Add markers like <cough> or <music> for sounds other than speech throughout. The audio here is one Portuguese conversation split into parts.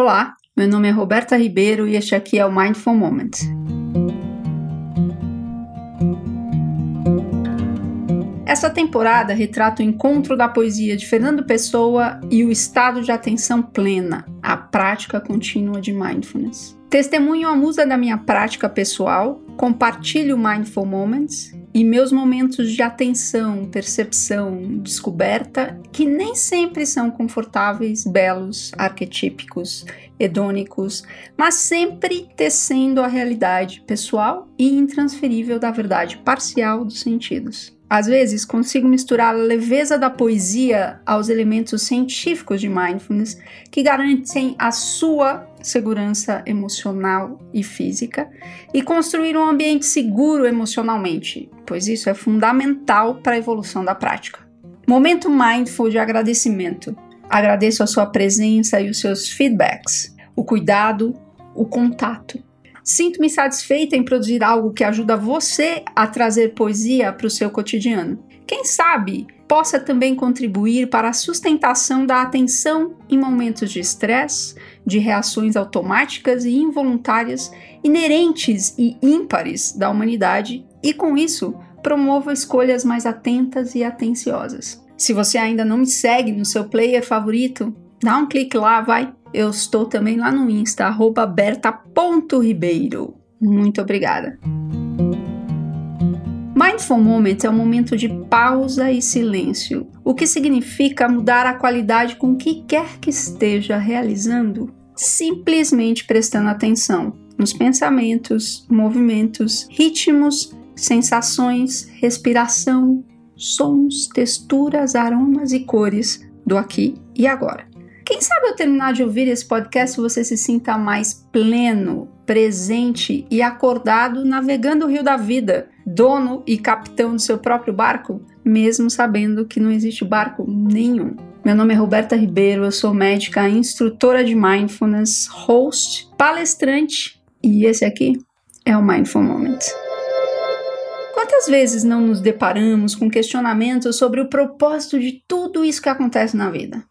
Olá, meu nome é Roberta Ribeiro e este aqui é o Mindful Moment. Essa temporada retrata o encontro da poesia de Fernando Pessoa e o estado de atenção plena, a prática contínua de mindfulness. Testemunho a musa da minha prática pessoal, compartilho Mindful Moments e meus momentos de atenção, percepção, descoberta, que nem sempre são confortáveis, belos, arquetípicos, hedônicos, mas sempre tecendo a realidade pessoal e intransferível da verdade parcial dos sentidos. Às vezes consigo misturar a leveza da poesia aos elementos científicos de mindfulness que garantem a sua segurança emocional e física e construir um ambiente seguro emocionalmente, pois isso é fundamental para a evolução da prática. Momento mindful de agradecimento. Agradeço a sua presença e os seus feedbacks, o cuidado, o contato. Sinto-me satisfeita em produzir algo que ajuda você a trazer poesia para o seu cotidiano. Quem sabe possa também contribuir para a sustentação da atenção em momentos de estresse, de reações automáticas e involuntárias inerentes e ímpares da humanidade e, com isso, promova escolhas mais atentas e atenciosas. Se você ainda não me segue no seu player favorito, dá um clique lá, vai. Eu estou também lá no Insta, berta.ribeiro. Muito obrigada. Mindful Moment é um momento de pausa e silêncio, o que significa mudar a qualidade com que quer que esteja realizando, simplesmente prestando atenção nos pensamentos, movimentos, ritmos, sensações, respiração, sons, texturas, aromas e cores do aqui e agora. Quem sabe ao terminar de ouvir esse podcast você se sinta mais pleno, presente e acordado navegando o rio da vida, dono e capitão do seu próprio barco, mesmo sabendo que não existe barco nenhum. Meu nome é Roberta Ribeiro, eu sou médica, instrutora de mindfulness, host, palestrante e esse aqui é o Mindful Moment. Quantas vezes não nos deparamos com questionamentos sobre o propósito de tudo isso que acontece na vida?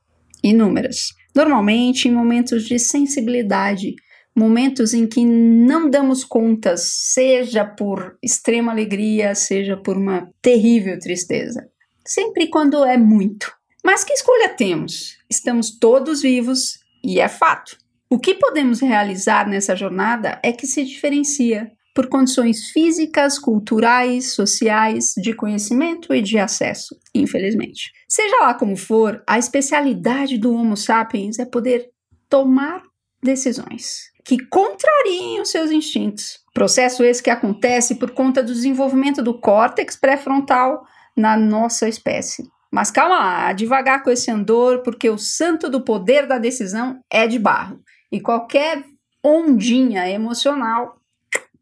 Inúmeras. Normalmente em momentos de sensibilidade, momentos em que não damos contas, seja por extrema alegria, seja por uma terrível tristeza. Sempre quando é muito. Mas que escolha temos? Estamos todos vivos e é fato. O que podemos realizar nessa jornada é que se diferencia por condições físicas, culturais, sociais, de conhecimento e de acesso, infelizmente. Seja lá como for, a especialidade do Homo sapiens é poder tomar decisões que contrariem os seus instintos. Processo esse que acontece por conta do desenvolvimento do córtex pré-frontal na nossa espécie. Mas calma lá, devagar com esse andor, porque o santo do poder da decisão é de barro. E qualquer ondinha emocional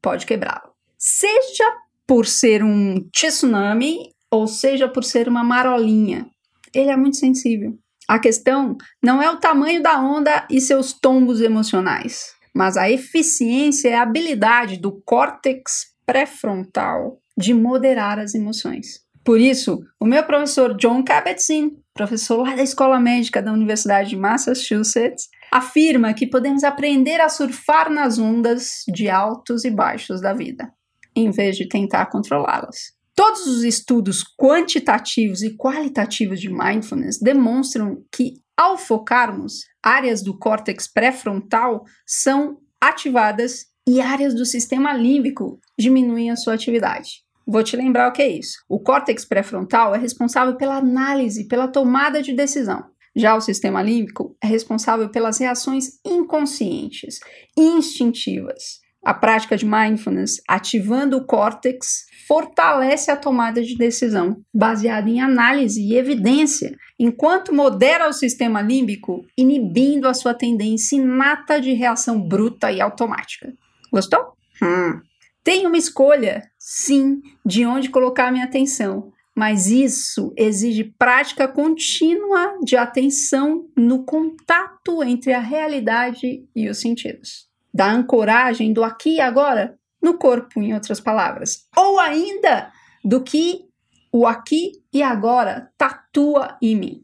pode quebrá-lo. Seja por ser um tsunami ou seja por ser uma marolinha, ele é muito sensível. A questão não é o tamanho da onda e seus tombos emocionais, mas a eficiência e a habilidade do córtex pré-frontal de moderar as emoções. Por isso, o meu professor John Kabat-Zinn, professor lá da Escola Médica da Universidade de Massachusetts, afirma que podemos aprender a surfar nas ondas de altos e baixos da vida, em vez de tentar controlá-las. Todos os estudos quantitativos e qualitativos de mindfulness demonstram que, ao focarmos, áreas do córtex pré-frontal são ativadas e áreas do sistema límbico diminuem a sua atividade. Vou te lembrar o que é isso. O córtex pré-frontal é responsável pela análise, pela tomada de decisão. Já o sistema límbico é responsável pelas reações inconscientes, instintivas. A prática de mindfulness, ativando o córtex, fortalece a tomada de decisão, baseada em análise e evidência, enquanto modera o sistema límbico, inibindo a sua tendência inata de reação bruta e automática. Gostou? Hum. Tenho uma escolha, sim, de onde colocar minha atenção, mas isso exige prática contínua de atenção no contato entre a realidade e os sentidos. Da ancoragem do aqui e agora no corpo, em outras palavras. Ou ainda do que o aqui e agora tatua em mim.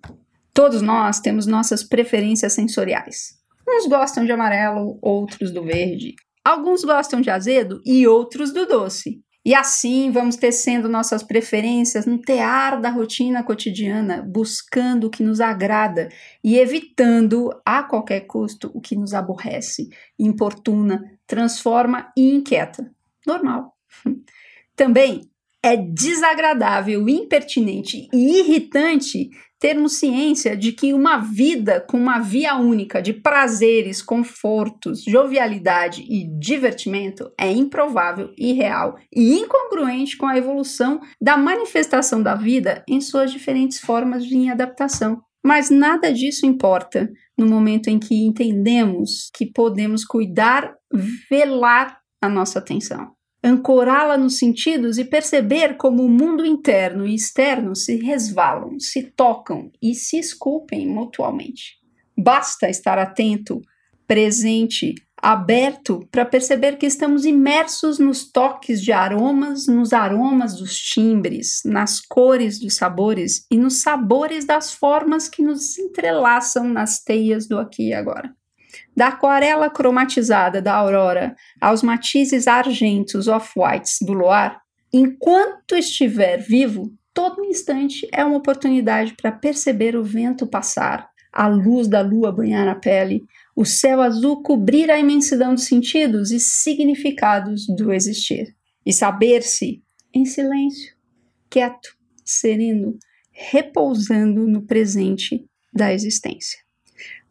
Todos nós temos nossas preferências sensoriais. Uns gostam de amarelo, outros do verde. Alguns gostam de azedo e outros do doce. E assim vamos tecendo nossas preferências no tear da rotina cotidiana, buscando o que nos agrada e evitando a qualquer custo o que nos aborrece, importuna, transforma e inquieta. Normal. <laughs> Também é desagradável, impertinente e irritante termos ciência de que uma vida com uma via única de prazeres, confortos, jovialidade e divertimento é improvável, irreal e incongruente com a evolução da manifestação da vida em suas diferentes formas de adaptação. Mas nada disso importa no momento em que entendemos que podemos cuidar, velar a nossa atenção ancorá-la nos sentidos e perceber como o mundo interno e externo se resvalam, se tocam e se esculpem mutuamente. Basta estar atento, presente, aberto para perceber que estamos imersos nos toques de aromas, nos aromas dos timbres, nas cores dos sabores e nos sabores das formas que nos entrelaçam nas teias do aqui e agora. Da aquarela cromatizada da aurora aos matizes argentos off-whites do luar, enquanto estiver vivo, todo instante é uma oportunidade para perceber o vento passar, a luz da lua banhar a pele, o céu azul cobrir a imensidão dos sentidos e significados do existir. E saber-se em silêncio, quieto, sereno, repousando no presente da existência.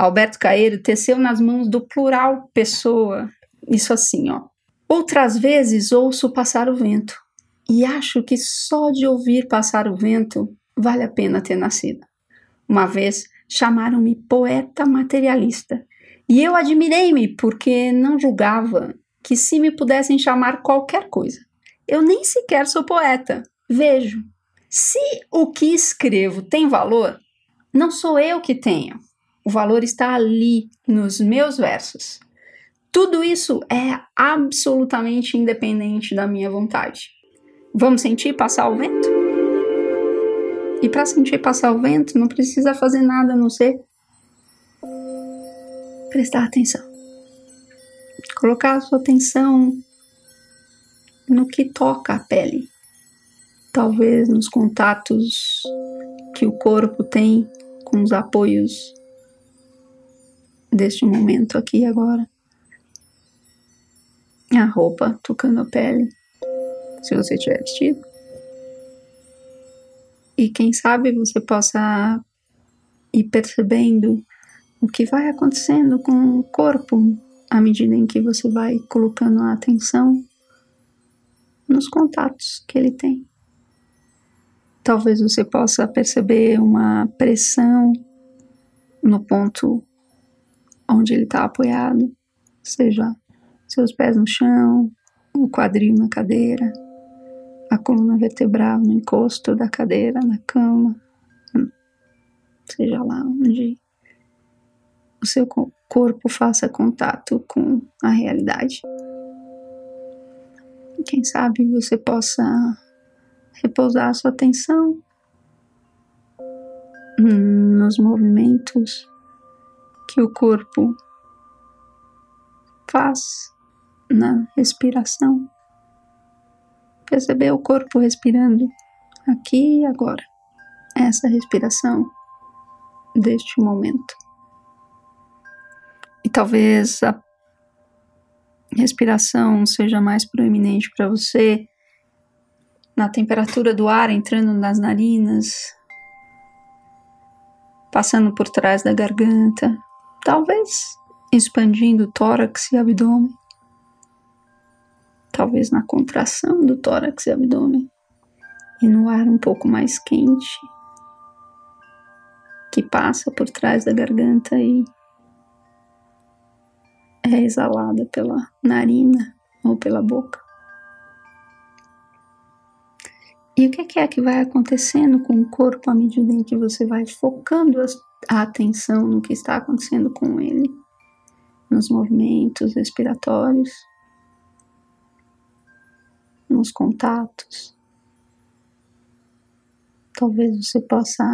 Alberto Caeiro teceu nas mãos do plural pessoa, isso assim, ó. Outras vezes ouço passar o vento e acho que só de ouvir passar o vento vale a pena ter nascido. Uma vez chamaram-me poeta materialista e eu admirei-me porque não julgava que se me pudessem chamar qualquer coisa. Eu nem sequer sou poeta. Vejo. Se o que escrevo tem valor, não sou eu que tenho, o valor está ali, nos meus versos. Tudo isso é absolutamente independente da minha vontade. Vamos sentir passar o vento? E para sentir passar o vento, não precisa fazer nada a não ser prestar atenção. Colocar a sua atenção no que toca a pele. Talvez nos contatos que o corpo tem com os apoios deste momento aqui e agora. A roupa tocando a pele, se você tiver vestido. E quem sabe você possa ir percebendo o que vai acontecendo com o corpo à medida em que você vai colocando a atenção nos contatos que ele tem. Talvez você possa perceber uma pressão no ponto onde ele está apoiado, seja seus pés no chão, o quadril na cadeira, a coluna vertebral no encosto da cadeira, na cama, seja lá onde o seu corpo faça contato com a realidade. Quem sabe você possa repousar sua atenção nos movimentos que o corpo faz na respiração. Perceber o corpo respirando aqui e agora. Essa respiração deste momento. E talvez a respiração seja mais proeminente para você na temperatura do ar entrando nas narinas, passando por trás da garganta, talvez expandindo o tórax e abdômen, talvez na contração do tórax e abdômen, e no ar um pouco mais quente que passa por trás da garganta e é exalada pela narina ou pela boca. E o que é que vai acontecendo com o corpo à medida em que você vai focando a atenção no que está acontecendo com ele, nos movimentos respiratórios, nos contatos. Talvez você possa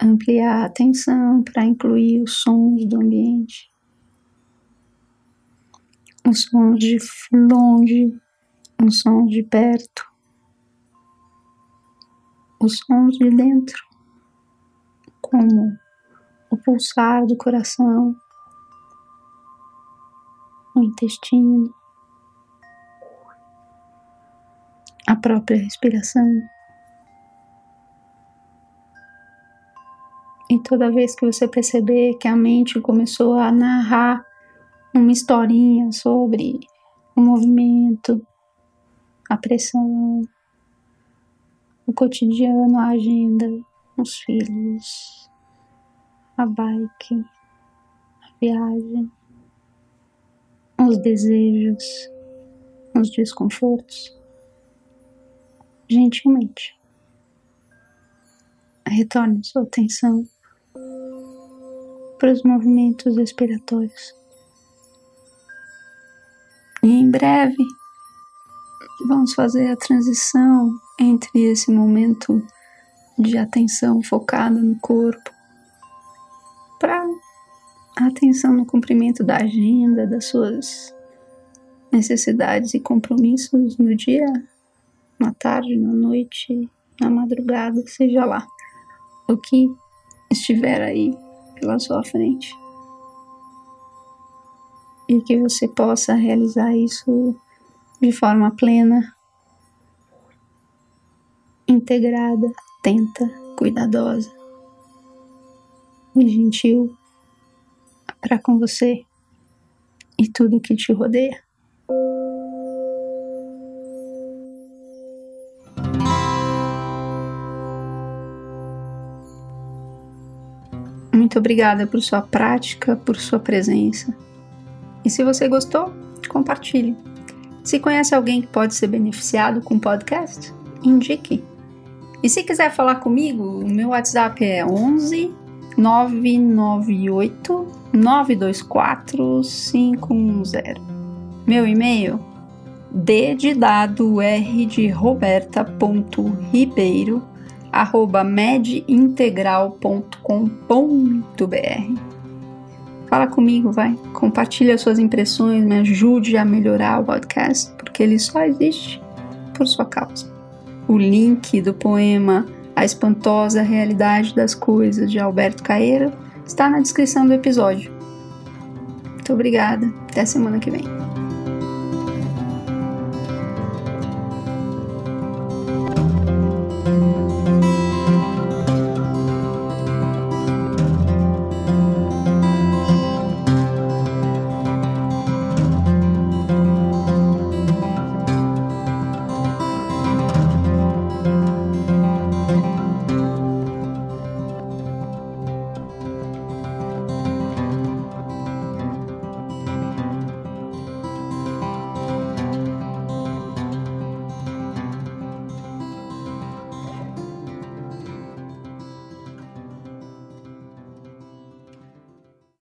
ampliar a atenção para incluir os sons do ambiente, os sons de longe, os sons de perto, os sons de dentro, como o pulsar do coração, o intestino, a própria respiração. E toda vez que você perceber que a mente começou a narrar uma historinha sobre o movimento, a pressão, o cotidiano, a agenda, os filhos, a bike, a viagem, os desejos, os desconfortos. Gentilmente, retorne sua atenção para os movimentos respiratórios. E em breve vamos fazer a transição entre esse momento de atenção focada no corpo para atenção no cumprimento da agenda, das suas necessidades e compromissos no dia, na tarde, na noite, na madrugada, seja lá o que estiver aí pela sua frente. E que você possa realizar isso de forma plena, integrada, atenta, cuidadosa e gentil para com você e tudo que te rodeia. Muito obrigada por sua prática, por sua presença. E se você gostou, compartilhe. Se conhece alguém que pode ser beneficiado com o podcast, indique. E se quiser falar comigo, o meu WhatsApp é 11 998 924 510. Meu e-mail d de dado r de roberta ponto ribeiro arroba medintegral.com.br. Fala comigo, vai. Compartilha suas impressões, me ajude a melhorar o podcast, porque ele só existe por sua causa. O link do poema A Espantosa Realidade das Coisas, de Alberto Caeiro, está na descrição do episódio. Muito obrigada. Até semana que vem.